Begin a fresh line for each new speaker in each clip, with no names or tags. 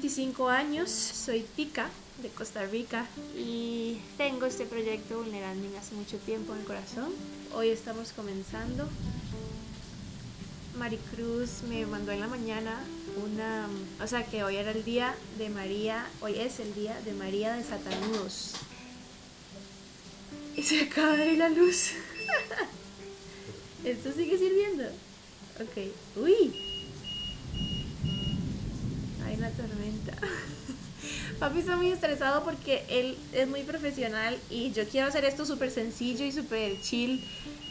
25 años, soy tica de Costa Rica y tengo este proyecto Vulneranding hace mucho tiempo en el corazón. Hoy estamos comenzando. Maricruz me mandó en la mañana una, o sea que hoy era el día de María, hoy es el día de María de Satanudos. Y se acaba de ir la luz. Esto sigue sirviendo. Ok. Uy. Hay una tormenta. Papi está muy estresado porque él es muy profesional y yo quiero hacer esto súper sencillo y súper chill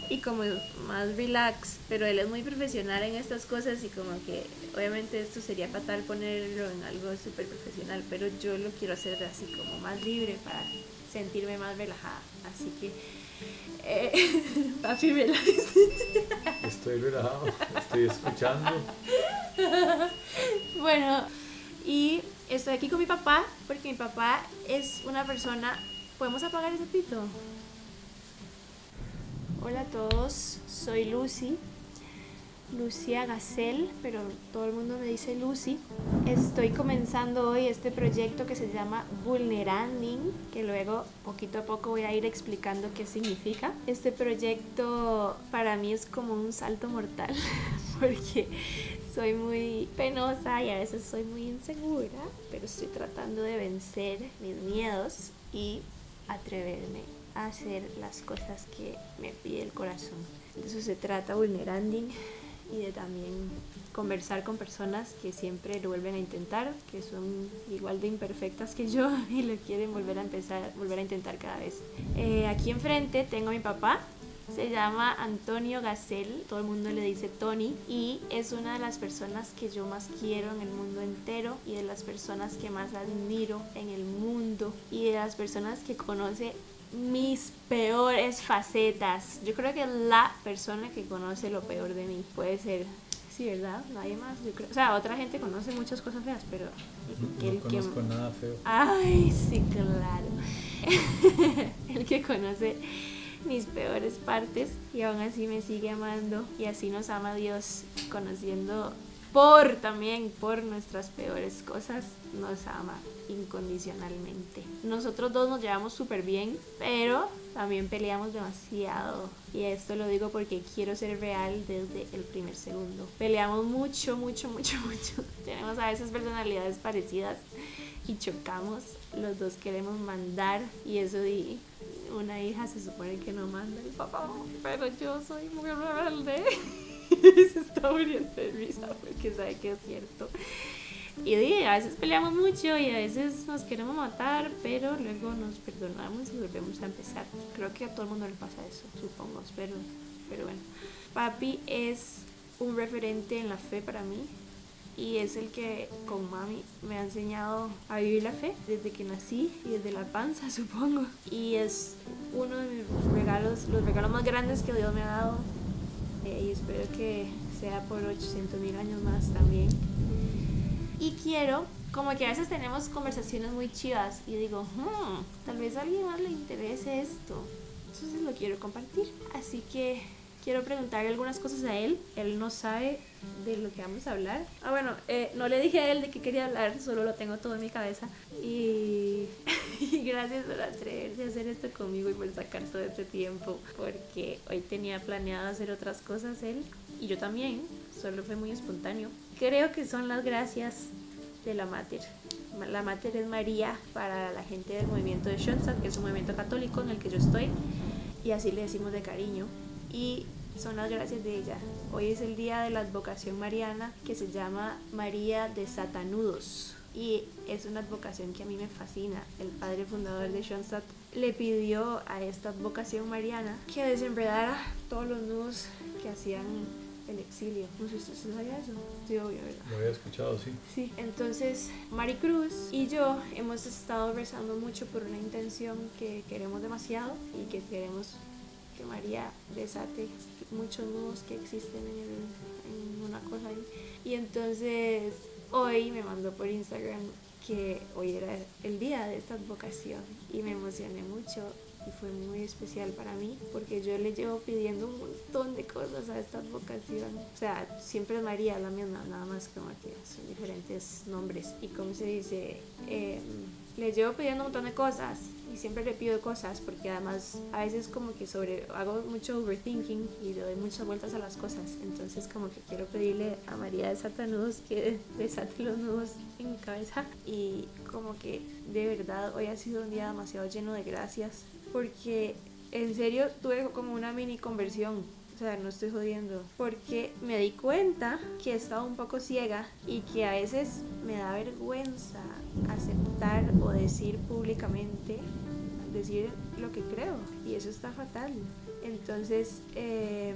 y como más relax, pero él es muy profesional en estas cosas y como que obviamente esto sería fatal ponerlo en algo súper profesional, pero yo lo quiero hacer así como más libre para sentirme más relajada. Así que, eh, papi, relax.
Estoy relajado, estoy escuchando.
bueno, y estoy aquí con mi papá porque mi papá es una persona... ¿Podemos apagar ese pito? Hola a todos, soy Lucy, Lucia Gacel, pero todo el mundo me dice Lucy. Estoy comenzando hoy este proyecto que se llama Vulneranding, que luego poquito a poco voy a ir explicando qué significa. Este proyecto para mí es como un salto mortal, porque soy muy penosa y a veces soy muy insegura, pero estoy tratando de vencer mis miedos y atreverme a hacer las cosas que me pide el corazón. De eso se trata Vulneranding y de también conversar con personas que siempre lo vuelven a intentar, que son igual de imperfectas que yo y lo quieren volver a empezar, volver a intentar cada vez. Eh, aquí enfrente tengo a mi papá, se llama Antonio Gacel, todo el mundo le dice Tony y es una de las personas que yo más quiero en el mundo entero y de las personas que más admiro en el mundo y de las personas que conoce mis peores facetas. Yo creo que la persona que conoce lo peor de mí puede ser Sí, ¿verdad? Nadie más, yo creo. O sea, otra gente conoce muchas cosas feas, pero...
No, el conozco nada feo.
Ay, sí, claro. el que conoce mis peores partes y aún así me sigue amando y así nos ama Dios conociendo por también por nuestras peores cosas nos ama incondicionalmente. Nosotros dos nos llevamos súper bien, pero también peleamos demasiado. Y esto lo digo porque quiero ser real desde el primer segundo. Peleamos mucho, mucho, mucho, mucho. Tenemos a veces personalidades parecidas y chocamos. Los dos queremos mandar y eso y una hija se supone que no manda el papá, pero yo soy muy rebelde. y se está muriendo de risa porque sabe que es cierto. Y a veces peleamos mucho y a veces nos queremos matar, pero luego nos perdonamos y volvemos a empezar. Creo que a todo el mundo le pasa eso, supongo, pero, pero bueno. Papi es un referente en la fe para mí y es el que con mami me ha enseñado a vivir la fe desde que nací y desde la panza, supongo. Y es uno de mis regalos, los regalos más grandes que Dios me ha dado eh, y espero que sea por 800 mil años más también. Y quiero, como que a veces tenemos conversaciones muy chivas y digo, hmm, tal vez a alguien más le interese esto. Entonces lo quiero compartir. Así que quiero preguntarle algunas cosas a él. Él no sabe de lo que vamos a hablar. Ah, bueno, eh, no le dije a él de qué quería hablar, solo lo tengo todo en mi cabeza. Y, y, gracias por atreverse a hacer esto conmigo y por sacar todo este tiempo, porque hoy tenía planeado hacer otras cosas él y yo también, solo fue muy espontáneo. Creo que son las gracias de la Mater. La Mater es María para la gente del movimiento de Schoenstatt, que es un movimiento católico en el que yo estoy, y así le decimos de cariño. Y son las gracias de ella. Hoy es el día de la advocación mariana que se llama María de Satanudos y es una advocación que a mí me fascina. El padre fundador de Schoenstatt le pidió a esta advocación mariana que desenredara todos los nudos que hacían el exilio. No sé si usted sabía eso. Sí, obvio, ¿verdad?
Lo había escuchado, sí.
Sí, entonces Maricruz y yo hemos estado rezando mucho por una intención que queremos demasiado y que queremos que María desate muchos nudos que existen en, una cosa ahí. Y entonces hoy me mandó por Instagram que hoy era el día de esta advocación y me emocioné mucho y fue muy especial para mí porque yo le llevo pidiendo un montón de cosas a esta vocación. O sea, siempre es María la misma, nada más que son diferentes nombres. Y como se dice, eh, le llevo pidiendo un montón de cosas y siempre le pido cosas porque además a veces como que sobre hago mucho overthinking y le doy muchas vueltas a las cosas entonces como que quiero pedirle a María de nudos que desate los nudos en mi cabeza y como que de verdad hoy ha sido un día demasiado lleno de gracias porque en serio tuve como una mini conversión o sea, no estoy jodiendo. Porque me di cuenta que he estado un poco ciega y que a veces me da vergüenza aceptar o decir públicamente, decir lo que creo. Y eso está fatal. Entonces, eh,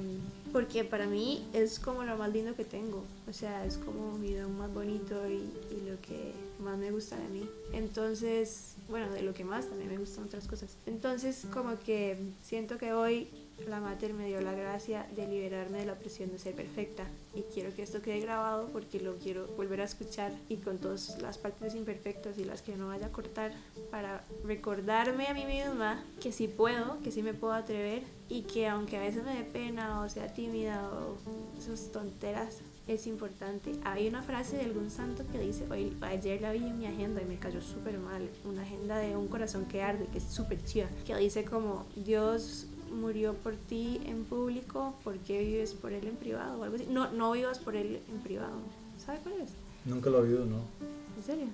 porque para mí es como lo más lindo que tengo. O sea, es como mi don más bonito y, y lo que más me gusta de mí. Entonces, bueno, de lo que más también me gustan otras cosas. Entonces, como que siento que hoy la Mater me dio la gracia de liberarme de la presión de ser perfecta y quiero que esto quede grabado porque lo quiero volver a escuchar y con todas las partes imperfectas y las que no vaya a cortar para recordarme a mí misma que sí puedo, que sí me puedo atrever y que aunque a veces me dé pena o sea tímida o esas tonteras es importante. Hay una frase de algún santo que dice, hoy, ayer la vi en mi agenda y me cayó súper mal, una agenda de un corazón que arde, que es súper chida, que dice como Dios murió por ti en público, ¿por qué vives por él en privado? O algo así. No, no vivas por él en privado. ¿Sabes cuál es?
Nunca lo he oído, ¿no?
¿En serio?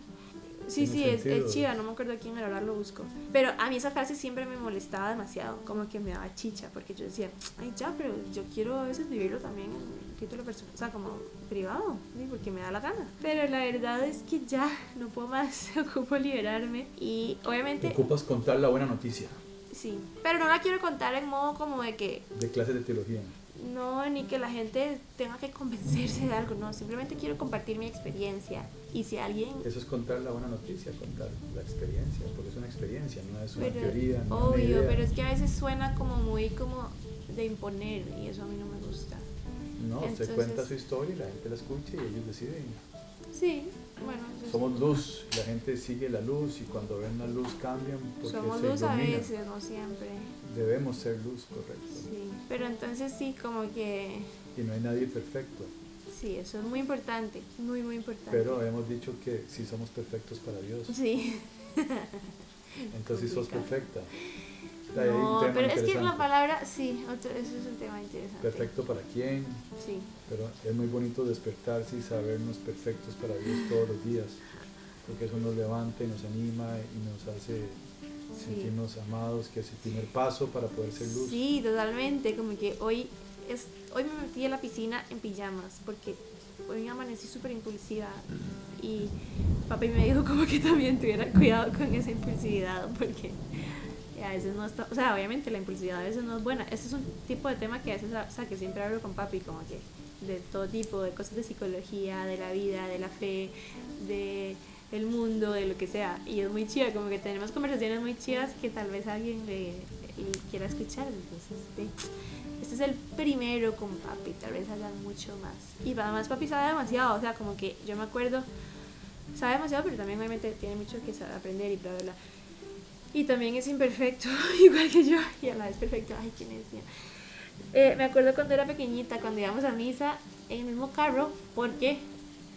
Sí, sí, es, es, chida, no me acuerdo quién era, ahora lo busco. Pero a mí esa frase siempre me molestaba demasiado, como que me daba chicha, porque yo decía, ay, ya, pero yo quiero a veces vivirlo también en título personal, o sea, como privado, porque me da la gana. Pero la verdad es que ya no puedo más, ocupo liberarme y obviamente...
Ocupas contar la buena noticia.
Sí, pero no la quiero contar en modo como de que...
De clases de teología.
No, ni que la gente tenga que convencerse de algo, no, simplemente quiero compartir mi experiencia. Y si alguien...
Eso es contar la buena noticia, contar la experiencia, porque es una experiencia, no es una
pero,
teoría. No
obvio, pero es que a veces suena como muy como de imponer y eso a mí no me gusta.
No, se cuenta su historia y la gente la escucha y ellos deciden.
Sí, bueno.
Somos luz, la gente sigue la luz y cuando ven la luz cambian.
Porque Somos luz a veces, no siempre.
Debemos ser luz, correcto.
Sí, pero entonces sí, como que...
Y no hay nadie perfecto.
Sí, eso es muy importante, muy, muy importante.
Pero hemos dicho que sí somos perfectos para Dios.
Sí.
entonces sos perfecta.
No, pero es que la palabra, sí, otro, eso es un tema interesante.
Perfecto para quién.
Sí.
Pero es muy bonito despertarse y sabernos perfectos para Dios todos los días, porque eso nos levanta y nos anima y nos hace sentirnos amados, que es el primer paso para poder ser luz.
Sí, totalmente, como que hoy, es, hoy me metí en la piscina en pijamas, porque hoy me amanecí súper impulsiva y papi me dijo como que también tuviera cuidado con esa impulsividad, porque a veces no está, o sea, obviamente la impulsividad a veces no es buena. Este es un tipo de tema que a veces, o sea, que siempre hablo con papi, como que de todo tipo, de cosas de psicología, de la vida, de la fe, de el mundo, de lo que sea. Y es muy chido, como que tenemos conversaciones muy chidas que tal vez alguien le, quiera escuchar. Entonces, este es el primero con papi, tal vez haya mucho más. Y además papi sabe demasiado, o sea, como que yo me acuerdo, sabe demasiado, pero también obviamente tiene mucho que aprender y bla, bla, bla. Y también es imperfecto, igual que yo, y a la vez perfecto. Ay, ¿quién es? Eh, me acuerdo cuando era pequeñita, cuando íbamos a misa en el mismo carro, porque,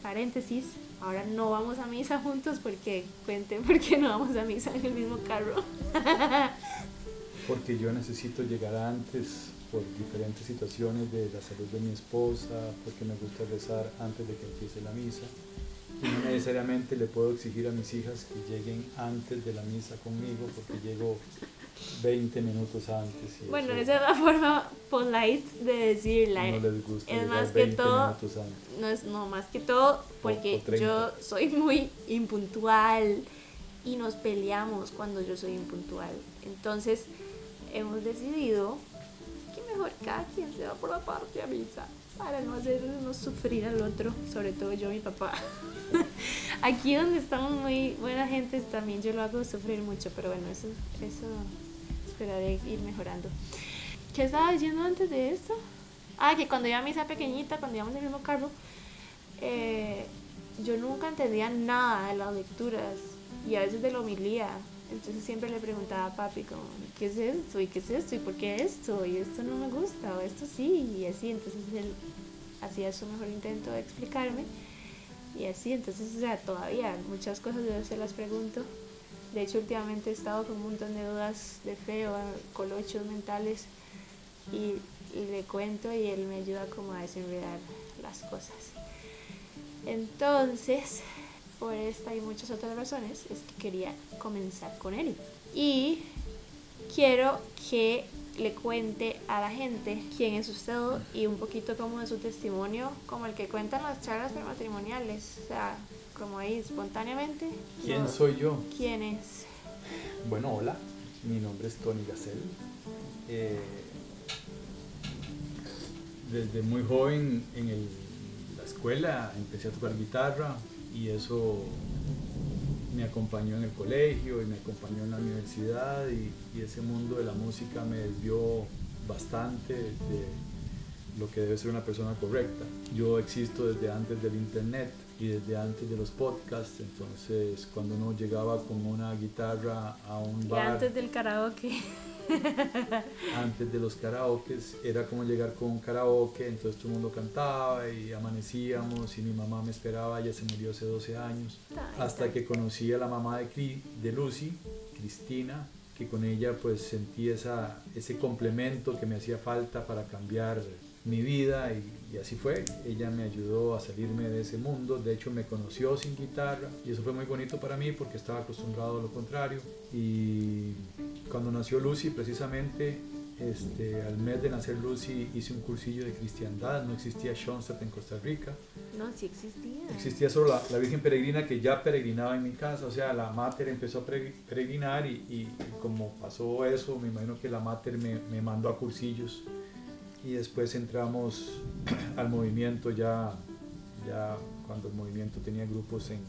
paréntesis, ahora no vamos a misa juntos porque, cuenten por qué no vamos a misa en el mismo carro.
porque yo necesito llegar antes por diferentes situaciones de la salud de mi esposa, porque me gusta rezar antes de que empiece la misa y no necesariamente le puedo exigir a mis hijas que lleguen antes de la misa conmigo porque llego 20 minutos antes.
bueno, esa es la forma polite de decirla.
No les gusta
es más que todo, no es no más que todo porque yo soy muy impuntual y nos peleamos cuando yo soy impuntual. Entonces hemos decidido que mejor cada quien se va por la parte a misa para no hacernos sufrir al otro, sobre todo yo y mi papá. Aquí donde estamos muy buena gente también yo lo hago sufrir mucho, pero bueno, eso, eso esperaré ir mejorando. ¿Qué estaba diciendo antes de esto? Ah, que cuando iba a misa pequeñita, cuando íbamos en el mismo carro, eh, yo nunca entendía nada de las lecturas y a veces de la homilía. Entonces siempre le preguntaba a papi como, ¿qué es esto? ¿Y qué es esto? ¿Y por qué esto? Y esto no me gusta, o esto sí, y así. Entonces él hacía su mejor intento de explicarme. Y así, entonces, o sea, todavía muchas cosas yo se las pregunto. De hecho, últimamente he estado con un montón de dudas de fe o colochos mentales y, y le cuento y él me ayuda como a desenredar las cosas. Entonces, por esta y muchas otras razones, es que quería comenzar con él. Y quiero que le cuente a la gente quién es usted y un poquito como de su testimonio, como el que cuentan las charlas prematrimoniales, o sea, como ahí espontáneamente.
¿Quién soy yo?
¿Quién es?
Bueno, hola, mi nombre es Tony Gacel. Eh, desde muy joven en el, la escuela empecé a tocar guitarra y eso me acompañó en el colegio y me acompañó en la universidad y, ese mundo de la música me desvió bastante de lo que debe ser una persona correcta. Yo existo desde antes del internet y desde antes de los podcasts, entonces cuando uno llegaba con una guitarra a un bar...
Y antes del karaoke.
antes de los karaokes era como llegar con un karaoke, entonces todo el mundo cantaba y amanecíamos y mi mamá me esperaba, ella se murió hace 12 años, hasta que conocí a la mamá de, de Lucy, Cristina, que con ella pues sentí esa, ese complemento que me hacía falta para cambiar mi vida y, y, así fue. Ella me ayudó a salirme de ese mundo. De hecho, me conoció sin guitarra y eso fue muy bonito para mí porque estaba acostumbrado a lo contrario. Y cuando nació Lucy, precisamente este, al mes de nacer Lucy hice un cursillo de cristiandad. No existía Schoenstatt en Costa Rica.
No, sí existía.
Existía solo la, la, Virgen Peregrina que ya peregrinaba en mi casa. O sea, la Mater empezó a peregrinar y, y, y como pasó eso, me imagino que la Mater me, me mandó a cursillos y después entramos al movimiento ya, ya cuando el movimiento tenía grupos en,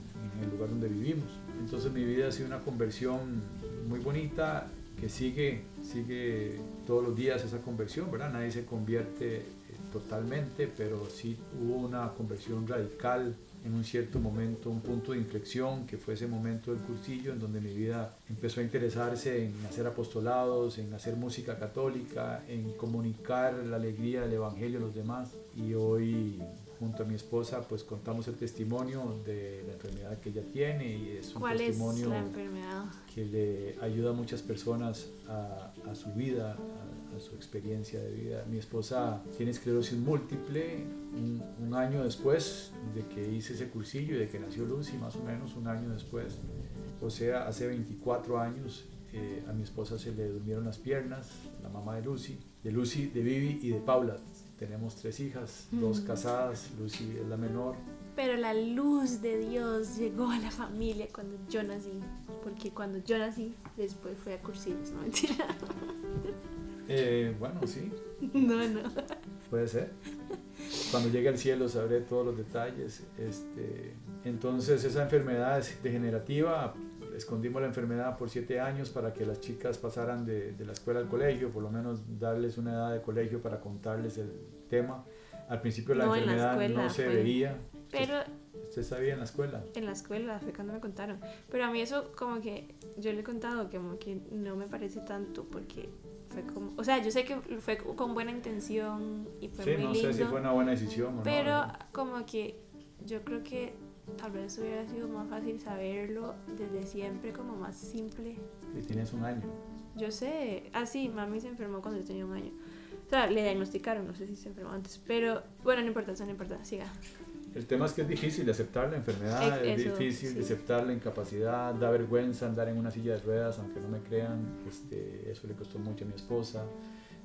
el lugar donde vivimos. Entonces mi vida ha sido una conversión muy bonita que sigue, sigue todos los días esa conversión, ¿verdad? Nadie se convierte totalmente, pero sí hubo una conversión radical en un cierto momento, un punto de inflexión, que fue ese momento del cursillo, en donde mi vida empezó a interesarse en hacer apostolados, en hacer música católica, en comunicar la alegría del Evangelio a los demás. Y hoy, junto a mi esposa, pues contamos el testimonio de la enfermedad que ella tiene y es un
¿Cuál
testimonio
es la enfermedad?
que le ayuda a muchas personas a, a su vida, a, a, su experiencia de vida. Mi esposa tiene esclerosis múltiple, un, un, año después de que hice ese cursillo y de que nació Lucy, más o menos un año después, o sea, hace 24 años, eh, a mi esposa se le durmieron las piernas, la mamá de Lucy, de Lucy, de Vivi y de Paula. Tenemos tres hijas, mm. dos casadas, Lucy es la menor,
pero la luz de Dios llegó a la familia cuando yo nací. Porque cuando yo nací, después fui a cursillos, no mentira.
Eh, bueno, sí.
No, no.
Puede ser. Cuando llegue al cielo sabré todos los detalles. Este, entonces esa enfermedad es degenerativa. Escondimos la enfermedad por siete años para que las chicas pasaran de, de la escuela al colegio, por lo menos darles una edad de colegio para contarles el tema. Al principio la
No, en la
enfermedad
escuela
no se
fue-
veía.
Pero
¿Usted sabía en la escuela?
en la escuela fue cuando me contaron. Pero a mí eso como que yo le he contado que como que no me parece tanto porque fue como, o sea, yo sé que fue con buena intención y fue
Sí,
muy
no
lindo.
sé si fue una buena decisión o no.
Pero como que yo creo que tal vez hubiera sido más fácil saberlo desde siempre, como más simple.
Y tienes un año.
Yo sé, ah sí, mami se enfermó cuando yo tenía un año. O sea, le diagnosticaron, no sé si se enfermó antes, pero bueno, no importa, eso no importa, siga.
El tema es que es difícil de aceptar la enfermedad,
Eh,
es difícil
sí.
de aceptar la incapacidad, da vergüenza andar en una silla de ruedas, aunque no me crean, este, eso le costó mucho a mi esposa.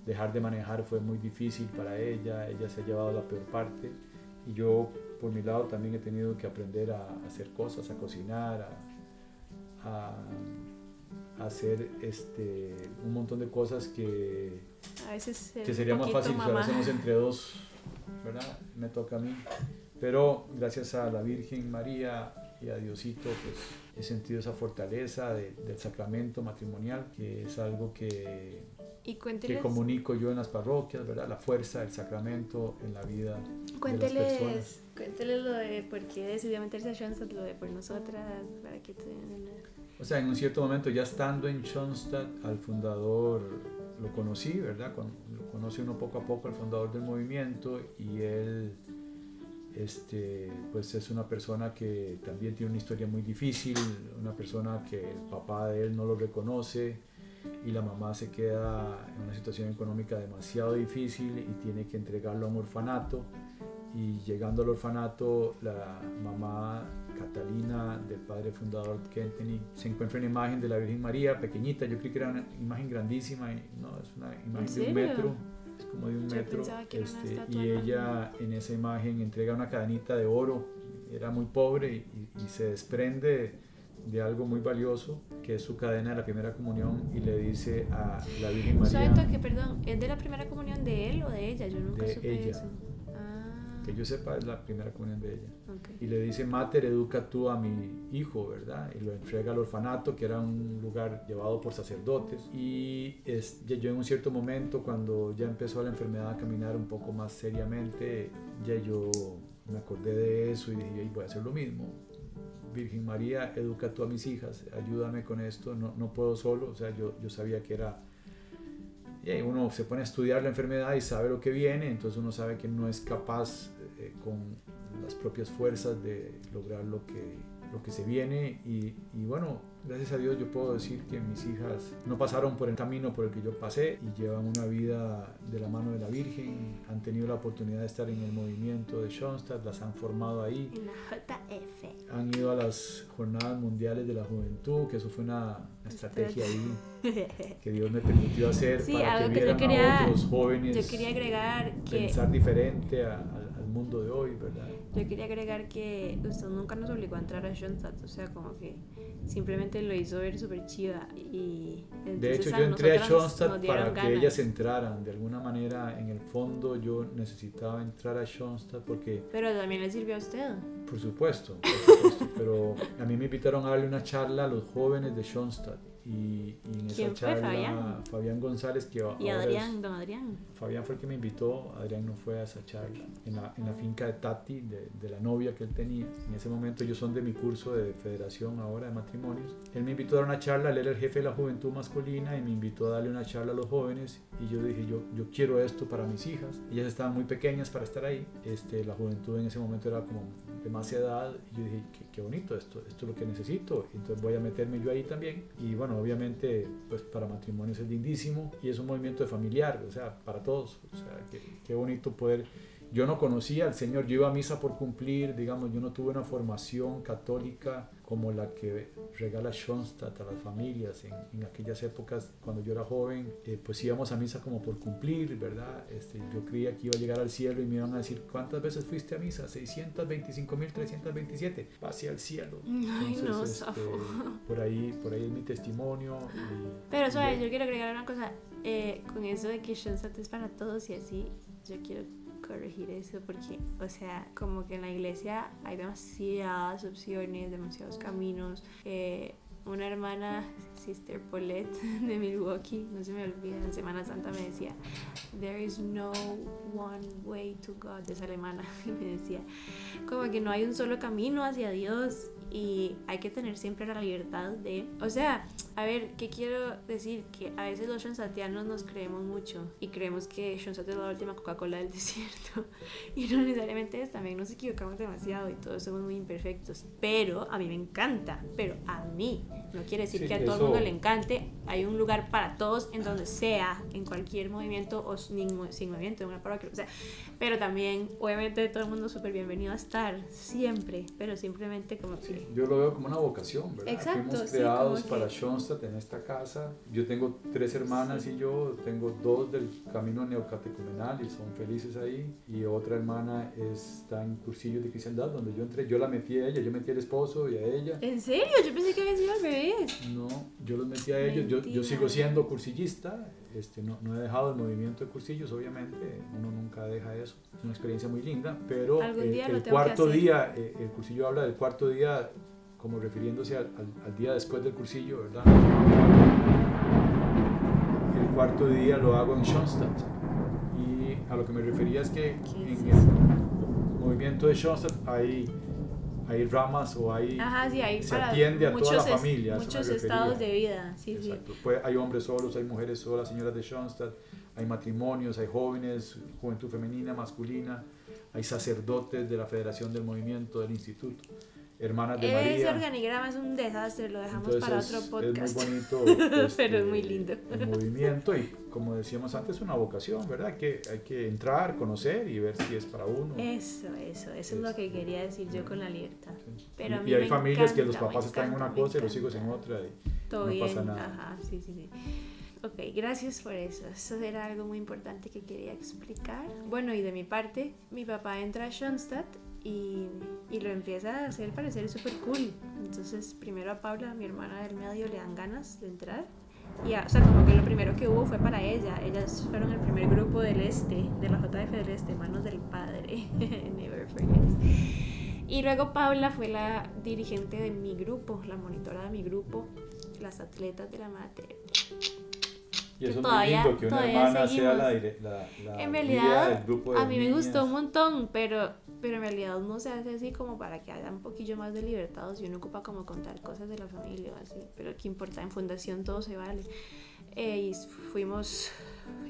Dejar de manejar fue muy difícil para ella, ella se ha llevado la peor parte y yo por mi lado también he tenido que aprender a, hacer cosas, a cocinar, a, a- hacer este, un montón de cosas que,
A veces es
que sería más fácil si lo hacemos entre dos, ¿verdad? Me toca a mí. Pero gracias a la Virgen María y a Diosito, pues he sentido esa fortaleza de- del sacramento matrimonial, que es algo que
Y
que
cuénteles,
comunico yo en las parroquias, ¿verdad? La fuerza del sacramento en la vida de las personas.
cuénteles, cuénteles lo de por qué decidió meterse a Schoenstatt, lo de por nosotras, para que tengan una...
O sea, en un cierto momento, ya estando en Schoenstatt, al fundador lo conocí, ¿verdad? Con- Lo conoce uno poco a poco, el fundador del movimiento, y él, este, pues es una persona que también tiene una historia muy difícil, una persona que el papá de él no lo reconoce y la mamá se queda en una situación económica demasiado difícil y tiene que entregarlo a un orfanato. Y llegando al orfanato, la mamá Catalina del padre fundador Kentenny se encuentra una imagen de la Virgen María, pequeñita, yo creí que era una imagen grandísima, no, es una imagen de un metro, es como de un metro, este, y ella en esa imagen entrega una cadenita de oro, era muy pobre y, se desprende de algo muy valioso, que es su cadena de la primera comunión, y le dice a la Virgen María...
¿Saben que, perdón, es de la primera comunión de él o de ella? Yo nunca
De
supe
ella.
eso.
Que yo sepa es la primera comunión de ella.
ok.
Y le dice, Mater, educa tú a mi hijo, ¿verdad? Y lo entrega al orfanato, que era un lugar llevado por sacerdotes. Y es, yo en un cierto momento, cuando ya empezó la enfermedad a caminar un poco más seriamente, ya yo me acordé de eso y dije, "Ay, voy a hacer lo mismo. Virgen María, educa tú a mis hijas, ayúdame con esto, no, no puedo solo, o sea, yo, yo sabía que era uno se pone a estudiar la enfermedad y sabe lo que viene, entonces uno sabe que no es capaz eh, con las propias fuerzas de lograr lo que, lo que se viene. Y, y bueno, gracias a Dios yo puedo decir que mis hijas no pasaron por el camino por el que yo pasé y llevan una vida de la mano de la Virgen, han tenido la oportunidad de estar en el movimiento de Schoenstatt, las han formado ahí
En la JF.
han ido a las jornadas mundiales de la juventud, que eso fue una estrategia ahí que Dios me permitió hacer
Sí,
para
algo
que
que yo
vieran
quería-
a otros jóvenes
Yo quería agregar que
pensar diferente a- al mundo de hoy, ¿verdad?
yo quería agregar que usted nunca nos obligó a entrar a Schoenstatt, o sea, como que simplemente lo hizo ver súper chiva y
De hecho, yo entré a
dieron
para que
ganas.
ellas entraran. De alguna manera, en el fondo, yo necesitaba entrar a Schoenstatt porque,
Pero también le sirvió a usted.
por supuesto, por supuesto, pero a mí me invitaron a darle una charla a los jóvenes de Schoenstatt. Y, esa
¿Quién fue,
charla,
Fabián?
González, que
Y
es-
Adrián, don Adrián.
Fabián fue el que me invitó, Adrián no fue a esa charla, en la, en la finca de Tati, de, de la novia que él tenía. En ese momento ellos son de mi curso de federación ahora de matrimonios. Él me invitó a dar una charla, él era el jefe de la juventud masculina y me invitó a darle una charla a los jóvenes y yo dije, yo, yo quiero esto para mis hijas. Ellas estaban muy pequeñas para estar ahí, este, la juventud en ese momento era como de más edad y yo dije, qué, qué bonito esto, esto es lo que necesito, entonces voy a meterme yo ahí también. Y bueno, obviamente pues para matrimonios es lindísimo y es un movimiento de familiar, o sea, para todos, o sea, qué, qué bonito poder... Yo no conocía al Señor, yo iba a misa por cumplir, digamos, yo no tuve una formación católica como la que regala Schoenstatt a las familias en, en aquellas épocas cuando yo era joven, eh, pues íbamos a misa como por cumplir, ¿verdad? Este, yo creía que iba a llegar al cielo y me iban a decir, ¿cuántas veces fuiste a misa? 625.327, va hacia el cielo.
Ay, no,
este, por ahí, por ahí es mi testimonio. y-
Pero, ¿sabes?
yo-
Yo quiero agregar una cosa. eh, con eso de que Schoenstatt es para todos y así, yo quiero corregir eso porque, o sea, como que en la iglesia hay demasiadas opciones, demasiados caminos. Eh, una hermana, Sister Paulette de Milwaukee, no se me olvida, en Semana Santa me decía, There is no one way to God, es alemana, y me decía, como que no hay un solo camino hacia Dios y hay que tener siempre la libertad de, o sea, a ver, ¿qué quiero decir? Que a veces los shonsatianos nos creemos mucho y creemos que Shonsat es la última Coca-Cola del desierto. Y no necesariamente es, también nos equivocamos demasiado y todos somos muy imperfectos, pero a mí me encanta, pero a mí, no quiere decir
Sí,
que a todo el mundo le encante, hay un lugar para todos en donde sea, en cualquier movimiento o sin, sin movimiento, en una parroquia, o sea, pero también, obviamente, todo el mundo súper bienvenido a estar, siempre, pero simplemente como que...
Yo lo veo como una vocación, ¿verdad?
Exacto,
Fuimos
sí,
creados
que-
para Schoenstatt en esta casa. Yo tengo tres hermanas y yo, tengo dos del camino neocatecumenal y son felices ahí. Y otra hermana está en cursillos de cristiandad donde yo entré. Yo la metí a ella, yo metí al esposo y a ella.
¿En serio? Yo pensé que había sido al revés.
No, yo los metí a ellos. Yo, yo sigo siendo cursillista. Este, no, no he dejado el movimiento de cursillos, obviamente. Uno nunca deja eso. Es una experiencia muy linda. Pero eh, el cuarto día, eh, el cursillo habla del cuarto día como refiriéndose al, al- al día después del cursillo, ¿verdad? El cuarto día lo hago en Schoenstatt. Y a lo que me refería es que
¿Qué
en el movimiento de Schoenstatt hay, hay ramas o hay...
Ajá, sí, hay
se atiende a toda la
es-
familia, me
muchos estados de vida, sí, sí.
Pues hay hombres solos, hay mujeres solas, señoras de Schoenstatt, hay matrimonios, hay jóvenes, juventud femenina, masculina, hay sacerdotes de la Federación del Movimiento, del Instituto, hermanas de
Ese
María.
organigrama es un desastre, lo dejamos
Entonces
para
es-
otro podcast.
Es muy bonito. este,
Pero es muy lindo.
El movimiento y como decíamos antes, es una vocación, ¿verdad? Que hay que entrar, conocer y ver si es para uno.
Eso, eso, eso es lo que quería decir yo con la libertad.
Sí.
Pero a
y
mí
y hay
me
familias que los
encanta,
papás están en una
encanta,
cosa y los hijos en
encanta.
otra. y-
Todo
no
bien,
pasa nada.
ajá, sí, sí, sí. Ok, gracias por eso. Eso era algo muy importante que quería explicar. Bueno, y de mi parte, mi papá entra a Schoenstatt y, y lo empieza a hacer parecer súper cool. Entonces, primero a Paula, mi hermana del medio, le dan ganas de entrar. Y, a- o sea, como que lo primero que hubo fue para ella. Ellas fueron el primer grupo del Este, de la JF del Este, Manos del Padre. Never forget. Y luego Paula fue la dirigente de mi grupo, la monitora de mi grupo, las atletas de la materia.
Y
Que
eso
todavía-
es muy lindo que una hermana sea
seguimos.
la, dire- la, la
En realidad,
del grupo de
a mí me gustó un montón, pero, pero en realidad no se hace así como para que haya un poquillo más de libertad, o si uno ocupa como contar cosas de la familia o así, pero qué importa, en fundación todo se vale. Eh, y fuimos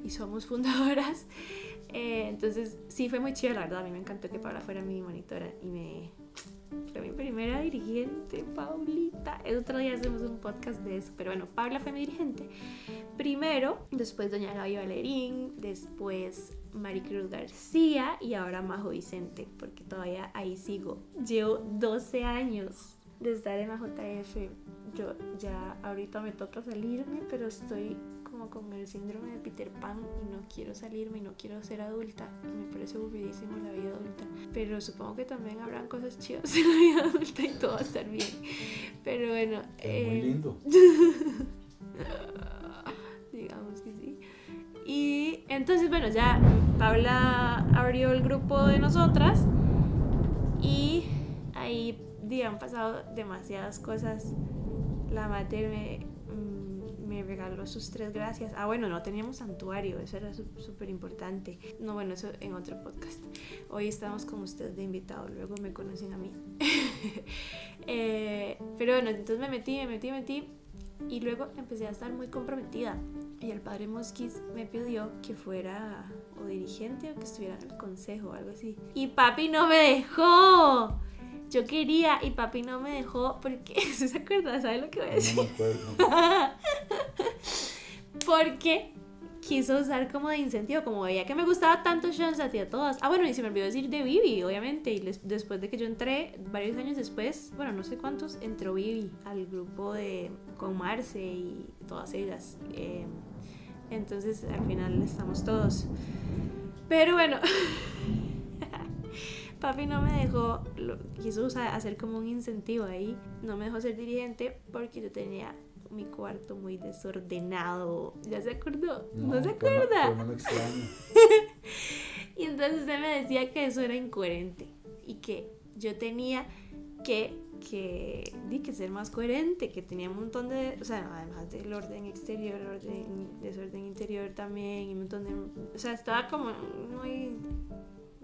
y somos fundadoras, eh, entonces sí fue muy chido, la verdad, a mí me encantó que Paula fuera mi monitora y me... Fue mi primera dirigente, Paulita. El otro día hacemos un podcast de eso, pero bueno, Paula fue mi dirigente. Primero, después Doña Gaby Valerín, después Maricruz García y ahora Majo Vicente, porque todavía ahí sigo. Llevo 12 años de estar en la JF. Yo ya ahorita me toca salirme, pero estoy como con el síndrome de Peter Pan y no quiero salirme y no quiero ser adulta. Y me parece aburridísimo la vida adulta. Pero supongo que también habrán cosas chidas en la vida adulta y todo va a estar bien. Pero bueno.
Es muy
eh,
lindo.
digamos que sí. Y entonces, bueno, ya Paula abrió el grupo de nosotras y ahí han pasado demasiadas cosas. La mater me, me regaló sus tres gracias. Ah, bueno, no teníamos santuario, eso era súper importante. No, bueno, eso en otro podcast. Hoy estamos con ustedes de invitado, luego me conocen a mí. Eh, pero bueno, entonces me metí, me metí, me metí y luego empecé a estar muy comprometida. Y el padre Mosquis me pidió que fuera o dirigente o que estuviera en el consejo o algo así. Y papi no me dejó. Yo quería y papi no me dejó porque, ¿se acuerda? ¿Sabe lo que voy a decir?
No me acuerdo.
Porque quiso usar como de incentivo, como veía que me gustaba tanto y a todas. Ah, bueno, y se me olvidó decir de Vivi, obviamente. Y después de que yo entré, varios años después, bueno, no sé cuántos, entró Vivi al grupo de con Marce y todas ellas. Eh, entonces, al final estamos todos. Pero bueno. Papi no me dejó, quiso usar, hacer como un incentivo ahí, no me dejó ser dirigente porque yo tenía mi cuarto muy desordenado. ¿Ya se acordó? ¿No, se
pero
acuerda?
no extraña.
Y entonces usted me decía que eso era incoherente y que yo tenía que, que, di, que ser más coherente, que tenía un montón de, o sea, además del orden exterior, orden, desorden interior también, y un montón de, o sea, estaba como muy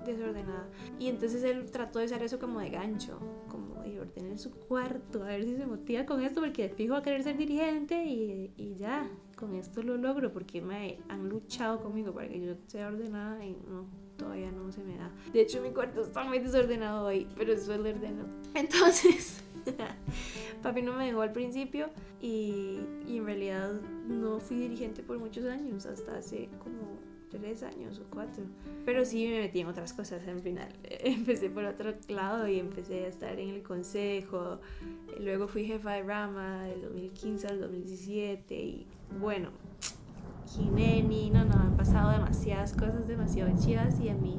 desordenada. Y entonces él trató de usar eso como de gancho, como de ordenar su cuarto, a ver si se motiva con esto, porque fijo a querer ser dirigente y, y ya, con esto lo logro, porque me han luchado conmigo para que yo sea ordenada y no, todavía no se me da. De hecho, mi cuarto está muy desordenado hoy, pero eso lo ordeno. Entonces, papi no me dejó al principio y, y en realidad no fui dirigente por muchos años, hasta hace como tres años o cuatro. Pero sí me metí en otras cosas al final. Empecé por otro lado y empecé a estar en el consejo. Luego fui jefa de rama del 2015 al 2017 y bueno, Jineni, no, no, han pasado demasiadas cosas demasiado chidas y a mí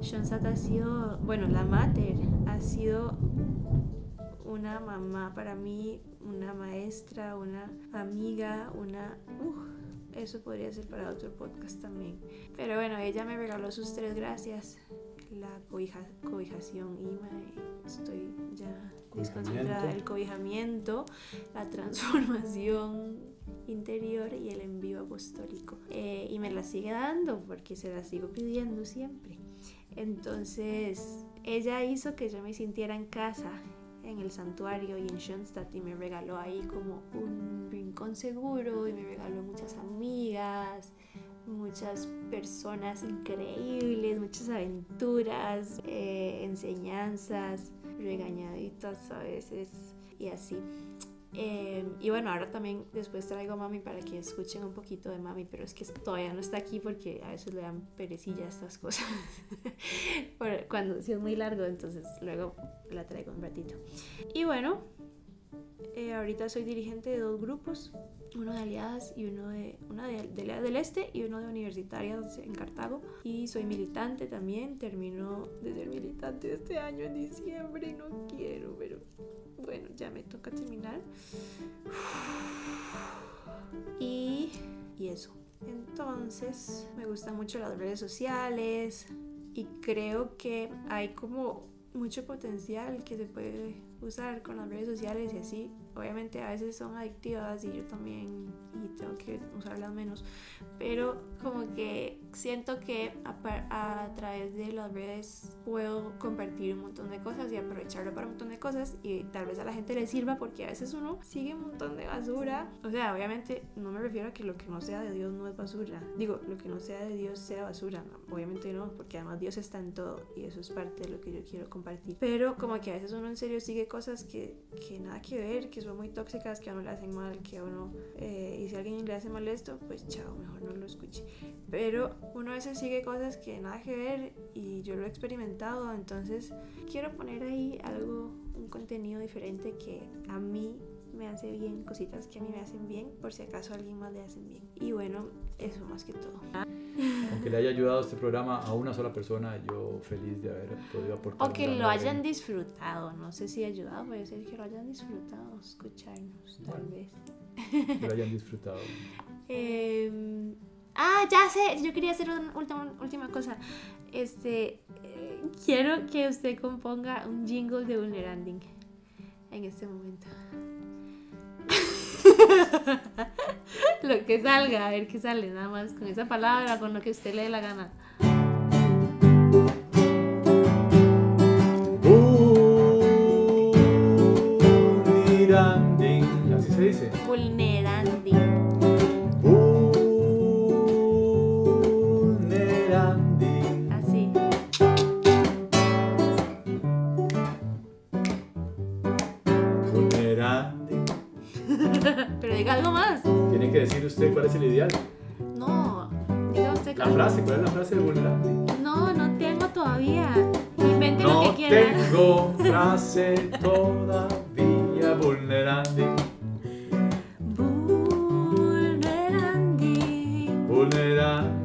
Shonsat ha sido, bueno, la mater ha sido una mamá para mí, una maestra, una amiga, una... uf, eso podría ser para otro podcast también. Pero bueno, ella me regaló sus tres gracias. La cobija, cobijación me, estoy ya desconcentrada. El cobijamiento, la transformación interior y el envío apostólico. Eh, y me la sigue dando porque se la sigo pidiendo siempre. Entonces, ella hizo que yo me sintiera en casa en el santuario y en Schoenstatt y me regaló ahí como un rincón seguro y me regaló muchas amigas, muchas personas increíbles, muchas aventuras, eh, enseñanzas, regañaditas a veces y así. Em, y bueno, ahora también después traigo a mami para que escuchen un poquito de mami, pero es que todavía no está aquí porque a veces le dan perecilla a estas cosas. Cuando si es muy largo, entonces luego la traigo un ratito. Y bueno, eh, ahorita soy dirigente de dos grupos, uno de aliadas y uno de una de, de aliadas del este y uno de universitarias en Cartago. Y soy militante también, termino de ser militante este año en diciembre y no quiero, pero bueno, ya me toca terminar. Y, y eso. Entonces, me gustan mucho las redes sociales y creo que hay como mucho potencial que se puede usar con las redes sociales y así. Obviamente a veces son adictivas y yo también y tengo que usarlas menos, pero como que siento que a, a, través de las redes puedo compartir un montón de cosas y aprovecharlo para un montón de cosas y tal vez a la gente le sirva porque a veces uno sigue un montón de basura. O sea, obviamente no me refiero a que lo que no sea de Dios no es basura. Digo, lo que no sea de Dios sea basura. obviamente no, porque además Dios está en todo y eso es parte de lo que yo quiero compartir. Pero como que a veces uno en serio sigue cosas que, que nada que ver, que son muy tóxicas, que a uno le hacen mal, que a uno... Eh, y si a alguien le hace mal esto, pues chao, mejor no lo escuche. Pero uno a veces sigue cosas que nada que ver y yo lo he experimentado, entonces quiero poner ahí algo, un contenido diferente que a mí me hace bien, cositas que a mí me hacen bien, por si acaso a alguien más le hacen bien. Y bueno, eso más que todo.
Aunque le haya ayudado este programa a una sola persona, yo feliz de haber podido aportar.
O que lo hayan disfrutado, no sé si ha ayudado, puede ser que lo hayan disfrutado, escucharnos, tal vez.
Que lo hayan disfrutado.
eh, ah, ya sé, yo quería hacer una última, última cosa. Este, eh, quiero que usted componga un jingle de Vulneranding en este momento. lo que salga, a ver qué sale, nada más con esa palabra, con lo que usted le dé la gana.
Usted cuál es el ideal.
No, diga usted
La
cuál-
frase, ¿cuál es la frase de Vulneranding?
No, no tengo todavía. Invente lo
No
que quiera.
tengo frase todavía Vulneranding.
Vulneranding.
Vulneranding.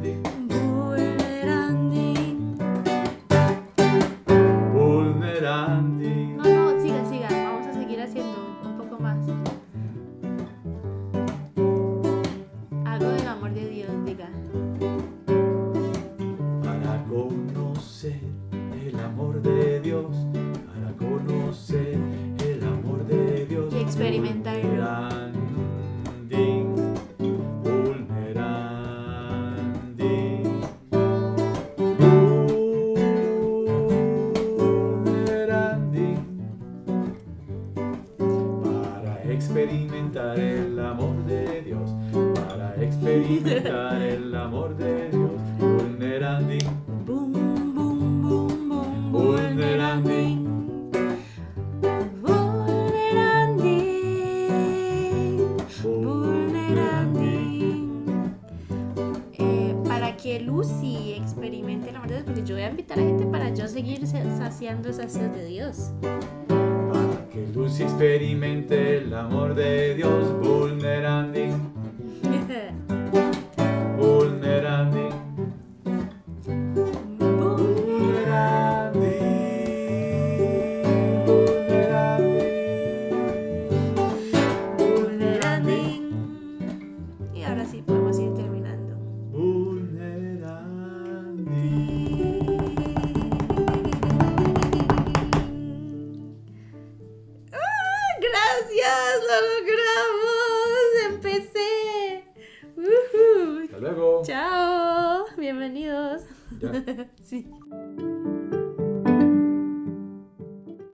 Yo voy a invitar a gente para yo seguir sa- saciando esas sed de Dios.
Para que Lucy experimente el amor de Dios, vulneranding,